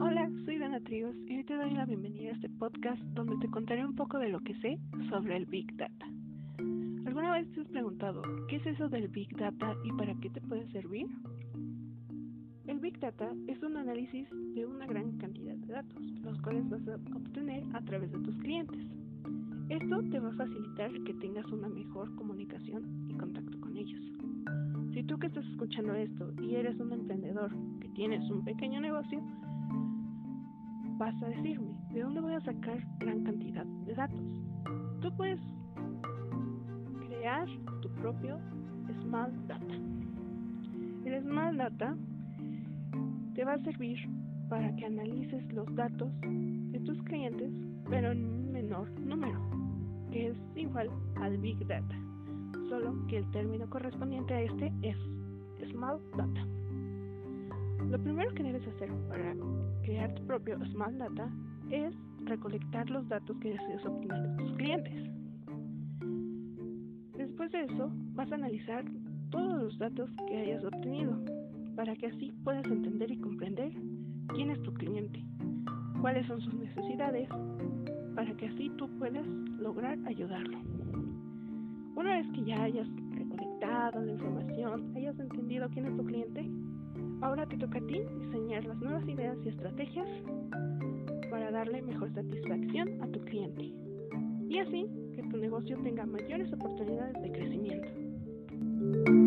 Hola trigos, y hoy te doy la bienvenida a este podcast donde te contaré un poco de lo que sé sobre el Big Data. ¿Alguna vez te has preguntado qué es eso del Big Data y para qué te puede servir? El Big Data es un análisis de una gran cantidad de datos, los cuales vas a obtener a través de tus clientes. Esto te va a facilitar que tengas una mejor comunicación y contacto con ellos. Si tú que estás escuchando esto y eres un emprendedor que tienes un pequeño negocio, vas a decirme, ¿de dónde voy a sacar gran cantidad de datos? Tú puedes crear tu propio Smart Data. El Smart Data te va a servir para que analices los datos de tus clientes, pero en un menor número, que es igual al Big Data solo que el término correspondiente a este es Small Data. Lo primero que debes hacer para crear tu propio Small Data es recolectar los datos que deseas obtener de tus clientes. Después de eso, vas a analizar todos los datos que hayas obtenido para que así puedas entender y comprender quién es tu cliente, cuáles son sus necesidades, para que así tú puedas lograr ayudarlo. Una vez que ya hayas recolectado la información, hayas entendido quién es tu cliente, ahora te toca a ti diseñar las nuevas ideas y estrategias para darle mejor satisfacción a tu cliente y así que tu negocio tenga mayores oportunidades de crecimiento.